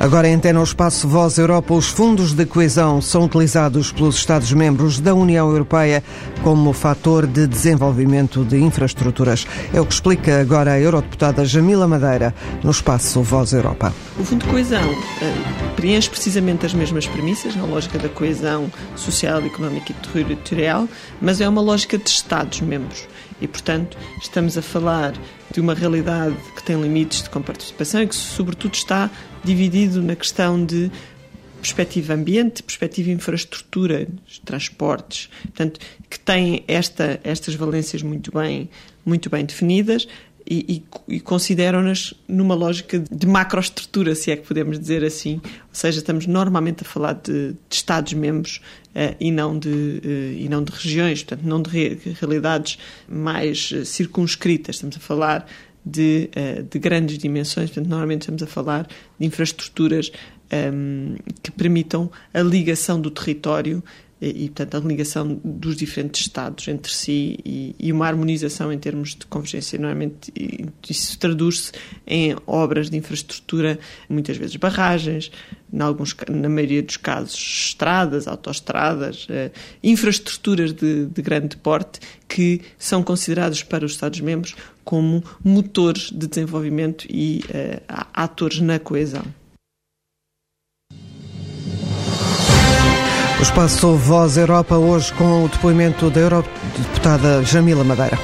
Agora em Antena o Espaço Voz Europa, os fundos de coesão são utilizados pelos Estados-membros da União Europeia como fator de desenvolvimento de infraestruturas. É o que explica agora a eurodeputada Jamila Madeira no Espaço Voz Europa. O Fundo de Coesão uh, preenche precisamente as mesmas premissas na lógica da coesão social, económica e territorial, mas é uma lógica de Estados-membros. E, portanto, estamos a falar de uma realidade que tem limites de comparticipação e que, sobretudo, está dividido na questão de perspectiva ambiente, perspectiva infraestrutura, transportes, portanto, que tem esta, estas valências muito bem, muito bem definidas e, e, e consideram-nas numa lógica de macroestrutura, se é que podemos dizer assim. Ou seja, estamos normalmente a falar de, de Estados-membros uh, e, não de, uh, e não de regiões, portanto, não de re realidades mais uh, circunscritas. Estamos a falar de, de, grandes dimensões, portanto, normalmente estamos a falar de infraestruturas um, ehm, que permitam a ligação do território e, portanto, a ligação dos diferentes Estados entre si e, e uma harmonização em termos de convergência. Normalmente, isso traduz-se em obras de infraestrutura, muitas vezes barragens, alguns, na maioria dos casos, estradas, autoestradas, eh, infraestruturas de, de grande porte que são considerados para os Estados-membros como motores de desenvolvimento e eh, atores na coesão. O espaço Voz Europa hoje com o depoimento da eurodeputada Jamila Madeira.